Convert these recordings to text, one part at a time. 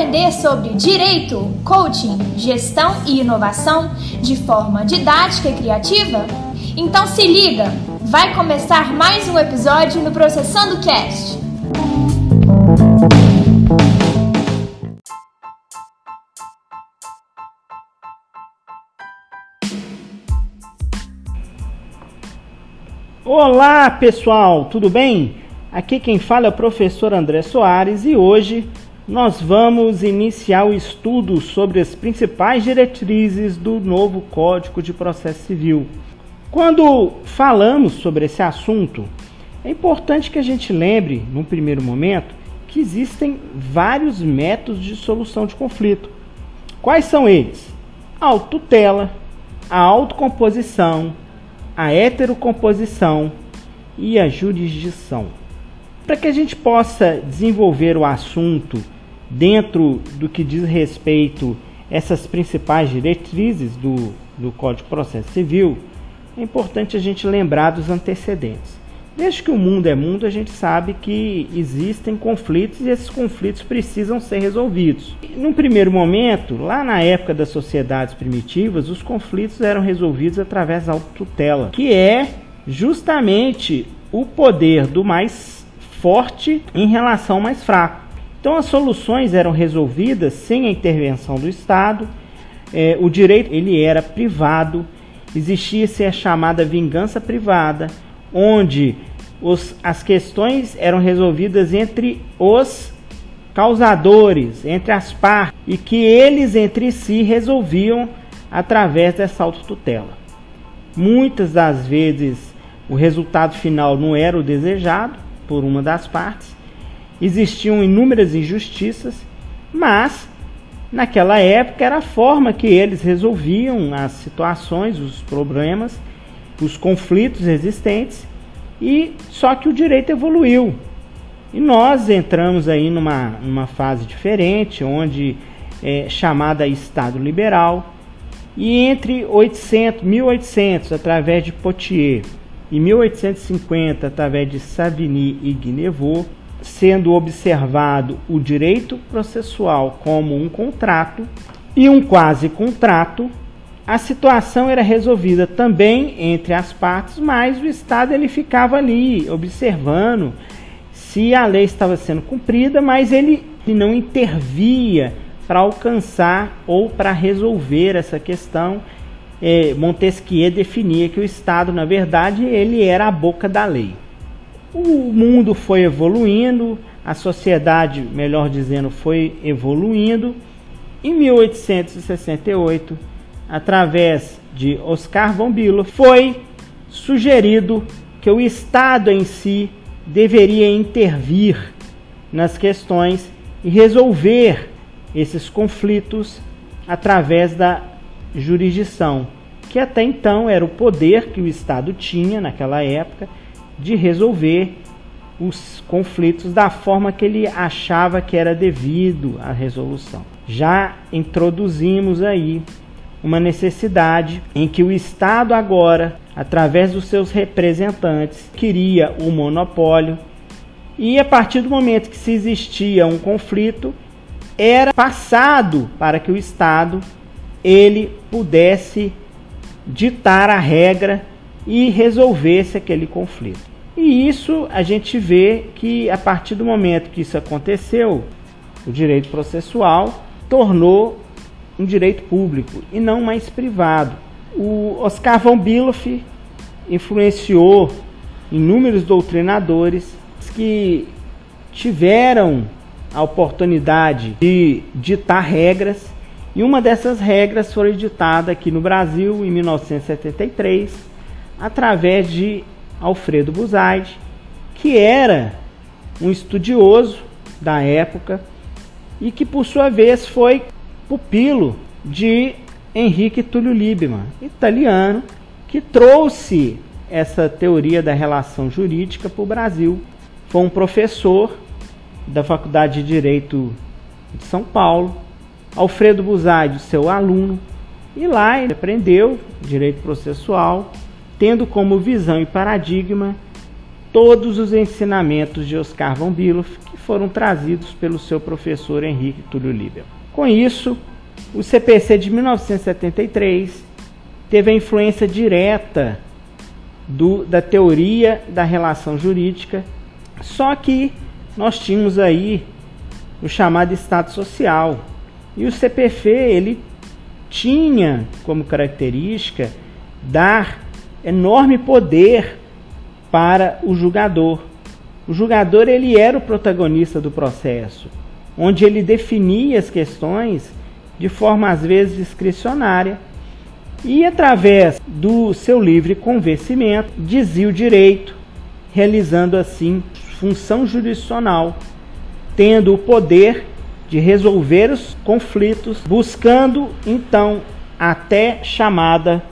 aprender sobre direito, coaching, gestão e inovação de forma didática e criativa? Então se liga, vai começar mais um episódio no Processando Cast. Olá pessoal, tudo bem? Aqui quem fala é o professor André Soares e hoje nós vamos iniciar o estudo sobre as principais diretrizes do novo Código de Processo Civil. Quando falamos sobre esse assunto, é importante que a gente lembre, num primeiro momento, que existem vários métodos de solução de conflito. Quais são eles? A autotutela, a autocomposição, a heterocomposição e a jurisdição. Para que a gente possa desenvolver o assunto dentro do que diz respeito a essas principais diretrizes do, do Código de Processo Civil, é importante a gente lembrar dos antecedentes. Desde que o mundo é mundo, a gente sabe que existem conflitos e esses conflitos precisam ser resolvidos. Num primeiro momento, lá na época das sociedades primitivas, os conflitos eram resolvidos através da autotutela, que é justamente o poder do mais forte em relação ao mais fraco. Então as soluções eram resolvidas sem a intervenção do Estado. É, o direito ele era privado, existia-se a chamada vingança privada, onde os, as questões eram resolvidas entre os causadores, entre as partes, e que eles entre si resolviam através dessa autotutela. Muitas das vezes o resultado final não era o desejado, por uma das partes. Existiam inúmeras injustiças, mas naquela época era a forma que eles resolviam as situações, os problemas, os conflitos existentes, e só que o direito evoluiu. E nós entramos aí numa, numa fase diferente, onde é chamada Estado Liberal, e entre 800, 1800, através de Potier, em 1850, através de Savigny e Guinevot, sendo observado o direito processual como um contrato e um quase contrato, a situação era resolvida também entre as partes, mas o Estado ele ficava ali observando se a lei estava sendo cumprida, mas ele não intervia para alcançar ou para resolver essa questão Montesquieu definia que o Estado, na verdade, ele era a boca da lei. O mundo foi evoluindo, a sociedade, melhor dizendo, foi evoluindo. Em 1868, através de Oscar von Bülow, foi sugerido que o Estado em si deveria intervir nas questões e resolver esses conflitos através da jurisdição, que até então era o poder que o Estado tinha naquela época de resolver os conflitos da forma que ele achava que era devido à resolução. Já introduzimos aí uma necessidade em que o Estado agora, através dos seus representantes, queria o monopólio e a partir do momento que se existia um conflito, era passado para que o Estado ele pudesse ditar a regra e resolvesse aquele conflito. E isso a gente vê que a partir do momento que isso aconteceu, o direito processual tornou um direito público e não mais privado. O Oscar von Biloff influenciou inúmeros doutrinadores que tiveram a oportunidade de ditar regras e uma dessas regras foi editada aqui no Brasil em 1973, através de Alfredo Buzaide, que era um estudioso da época e que, por sua vez, foi pupilo de Henrique Túlio Liebman, italiano, que trouxe essa teoria da relação jurídica para o Brasil. Foi um professor da Faculdade de Direito de São Paulo, Alfredo Buzaide, seu aluno, e lá ele aprendeu direito processual, tendo como visão e paradigma todos os ensinamentos de Oscar von Billoff que foram trazidos pelo seu professor Henrique Túlio Liebel. Com isso, o CPC de 1973 teve a influência direta do, da teoria da relação jurídica, só que nós tínhamos aí o chamado Estado Social. E o CPF ele tinha como característica dar enorme poder para o julgador. O julgador ele era o protagonista do processo, onde ele definia as questões de forma às vezes discricionária e através do seu livre convencimento dizia o direito, realizando assim função jurisdicional, tendo o poder de resolver os conflitos, buscando então até chamada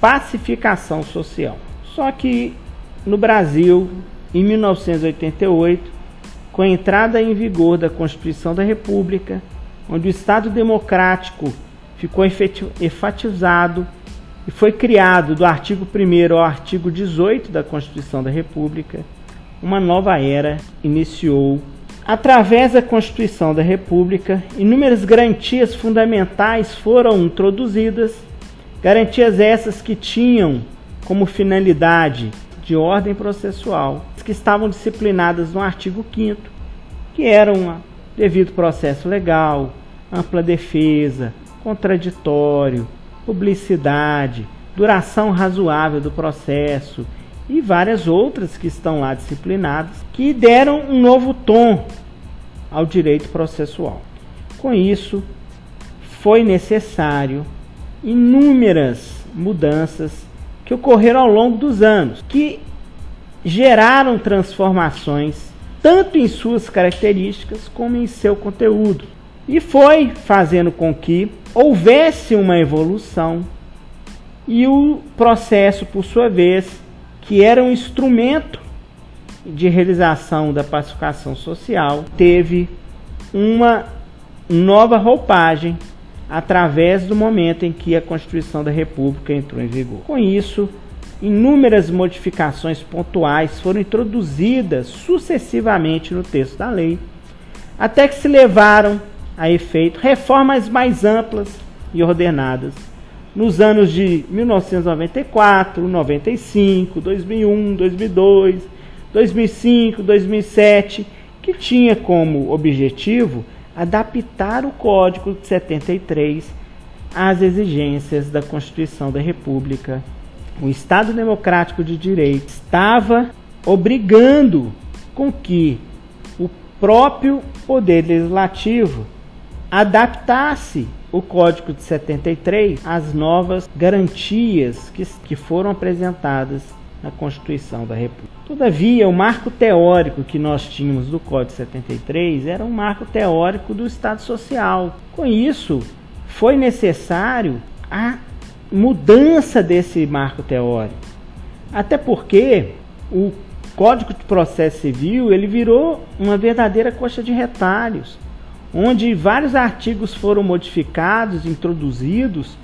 pacificação social. Só que no Brasil, em 1988, com a entrada em vigor da Constituição da República, onde o Estado democrático ficou enfatizado e foi criado do artigo 1 ao artigo 18 da Constituição da República, uma nova era iniciou. Através da Constituição da República, inúmeras garantias fundamentais foram introduzidas, garantias essas que tinham como finalidade de ordem processual, que estavam disciplinadas no artigo 5 que eram devido processo legal, ampla defesa, contraditório, publicidade, duração razoável do processo e várias outras que estão lá disciplinadas, que deram um novo tom ao direito processual. Com isso, foi necessário inúmeras mudanças que ocorreram ao longo dos anos, que geraram transformações tanto em suas características como em seu conteúdo. E foi fazendo com que houvesse uma evolução e o processo, por sua vez, que era um instrumento de realização da pacificação social, teve uma nova roupagem através do momento em que a Constituição da República entrou em vigor. Com isso, inúmeras modificações pontuais foram introduzidas sucessivamente no texto da lei, até que se levaram a efeito reformas mais amplas e ordenadas nos anos de 1994, 95, 2001, 2002, 2005, 2007, que tinha como objetivo adaptar o Código de 73 às exigências da Constituição da República. O Estado Democrático de Direito estava obrigando com que o próprio Poder Legislativo adaptasse o Código de 73 às novas garantias que, que foram apresentadas na Constituição da República. Todavia, o marco teórico que nós tínhamos do Código 73 era um marco teórico do Estado Social. Com isso, foi necessário a mudança desse marco teórico. Até porque o Código de Processo Civil ele virou uma verdadeira coxa de retalhos, onde vários artigos foram modificados, introduzidos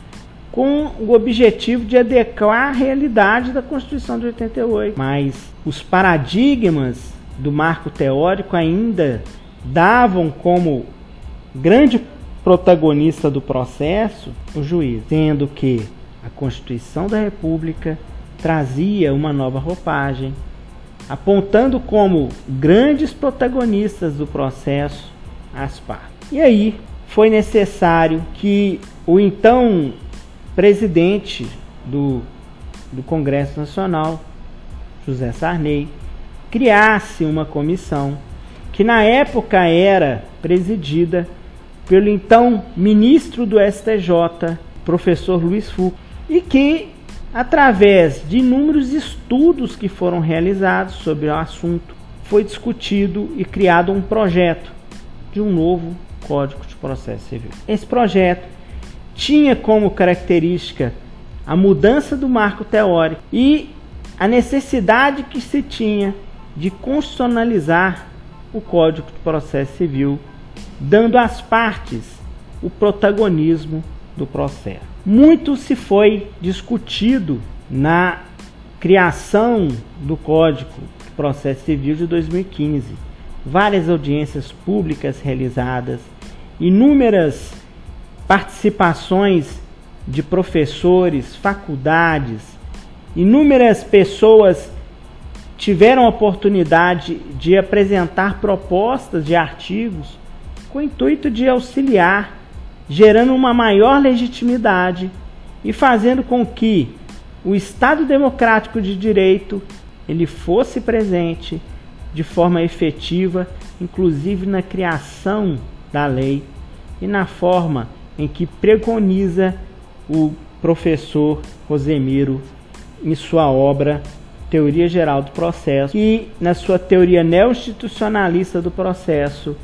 com o objetivo de adequar a realidade da Constituição de 88. Mas os paradigmas do marco teórico ainda davam como grande protagonista do processo o juiz, sendo que a Constituição da República trazia uma nova roupagem, apontando como grandes protagonistas do processo as partes. E aí foi necessário que o então presidente do, do Congresso Nacional, José Sarney, criasse uma comissão que na época era presidida pelo então ministro do STJ, professor Luiz Foucault, e que através de inúmeros estudos que foram realizados sobre o assunto, foi discutido e criado um projeto de um novo Código de Processo Civil. Esse projeto tinha como característica a mudança do marco teórico e a necessidade que se tinha de constitucionalizar o Código de Processo Civil, dando às partes o protagonismo do processo. Muito se foi discutido na criação do Código de Processo Civil de 2015. Várias audiências públicas realizadas, inúmeras participações de professores, faculdades, inúmeras pessoas tiveram a oportunidade de apresentar propostas de artigos com o intuito de auxiliar, gerando uma maior legitimidade e fazendo com que o Estado democrático de direito ele fosse presente de forma efetiva, inclusive na criação da lei e na forma em que preconiza o professor Rosemiro em sua obra Teoria Geral do Processo e na sua teoria neo-institucionalista do processo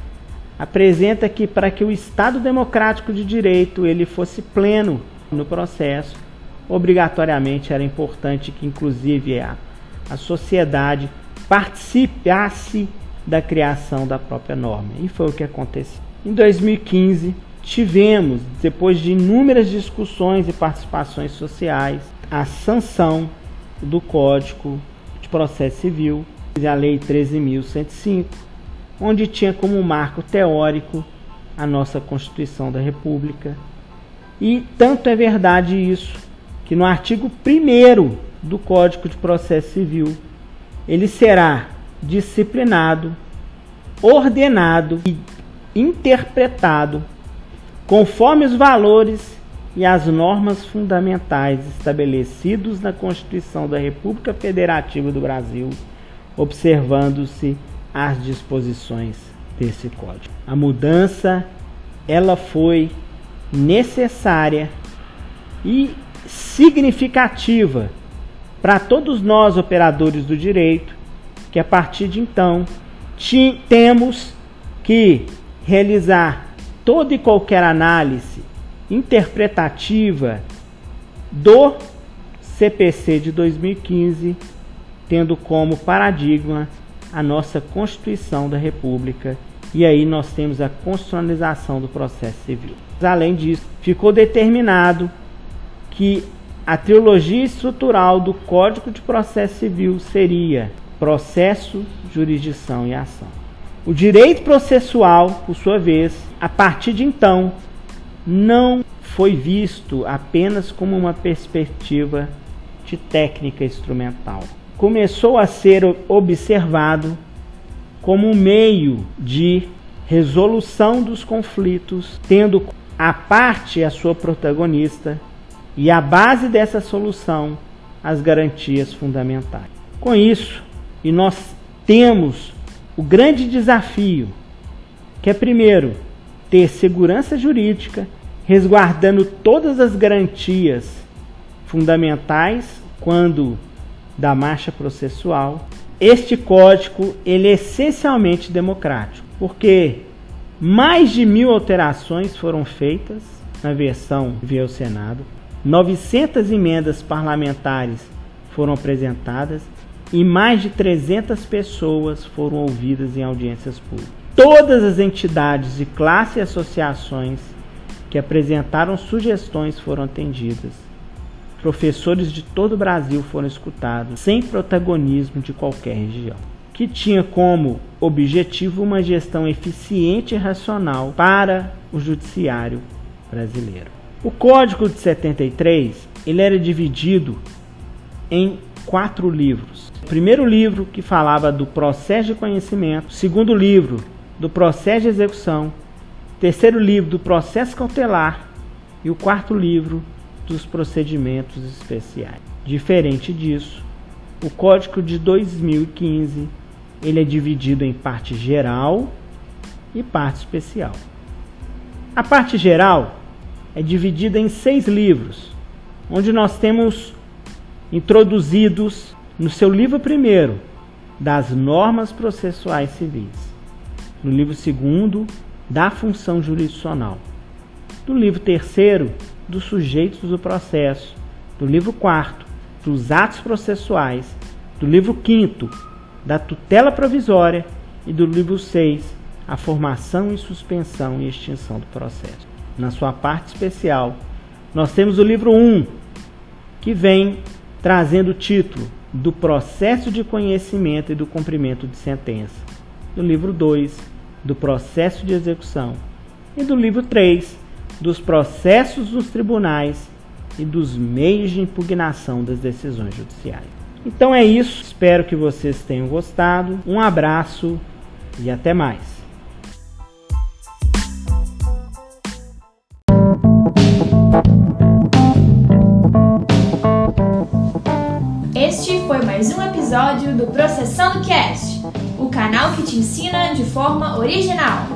apresenta que para que o Estado democrático de direito ele fosse pleno no processo, obrigatoriamente era importante que inclusive a, a sociedade participasse da criação da própria norma. E foi o que aconteceu. Em 2015, tivemos, depois de inúmeras discussões e participações sociais, a sanção do Código de Processo Civil, a Lei 13.105, onde tinha como marco teórico a nossa Constituição da República. E tanto é verdade isso, que no artigo 1 do Código de Processo Civil, ele será disciplinado, ordenado e interpretado conforme os valores e as normas fundamentais estabelecidos na Constituição da República Federativa do Brasil, observando-se as disposições desse código. A mudança ela foi necessária e significativa para todos nós operadores do direito, que a partir de então temos que realizar toda e qualquer análise interpretativa do CPC de 2015, tendo como paradigma a nossa Constituição da República, e aí nós temos a constitucionalização do processo civil. Além disso, ficou determinado que a trilogia estrutural do Código de Processo Civil seria processo, jurisdição e ação. O direito processual, por sua vez, a partir de então, não foi visto apenas como uma perspectiva de técnica instrumental. Começou a ser observado como um meio de resolução dos conflitos, tendo a parte a sua protagonista e a base dessa solução as garantias fundamentais. Com isso, e nós temos o grande desafio, que é primeiro ter segurança jurídica, resguardando todas as garantias fundamentais quando da marcha processual. Este código ele é essencialmente democrático, porque mais de mil alterações foram feitas na versão via o Senado, 900 emendas parlamentares foram apresentadas e mais de 300 pessoas foram ouvidas em audiências públicas. Todas as entidades de classe e associações que apresentaram sugestões foram atendidas. Professores de todo o Brasil foram escutados, sem protagonismo de qualquer região, que tinha como objetivo uma gestão eficiente e racional para o judiciário brasileiro. O Código de 73 ele era dividido em quatro livros. O primeiro livro que falava do processo de conhecimento, o segundo livro do processo de execução, terceiro livro do processo cautelar e o quarto livro dos procedimentos especiais. Diferente disso, o Código de 2015 ele é dividido em parte geral e parte especial. A parte geral é dividida em seis livros, onde nós temos introduzidos no seu livro primeiro das normas processuais civis. No livro segundo, da função jurisdicional, do livro terceiro, dos sujeitos do processo, do livro quarto, dos atos processuais, do livro quinto, da tutela provisória. E do livro 6, a formação e suspensão e extinção do processo. Na sua parte especial, nós temos o livro 1, que vem trazendo o título do processo de conhecimento e do cumprimento de sentença. Do livro 2, do processo de execução. E do livro 3, dos processos nos tribunais e dos meios de impugnação das decisões judiciais. Então é isso, espero que vocês tenham gostado. Um abraço e até mais. do Processando Cast, o canal que te ensina de forma original.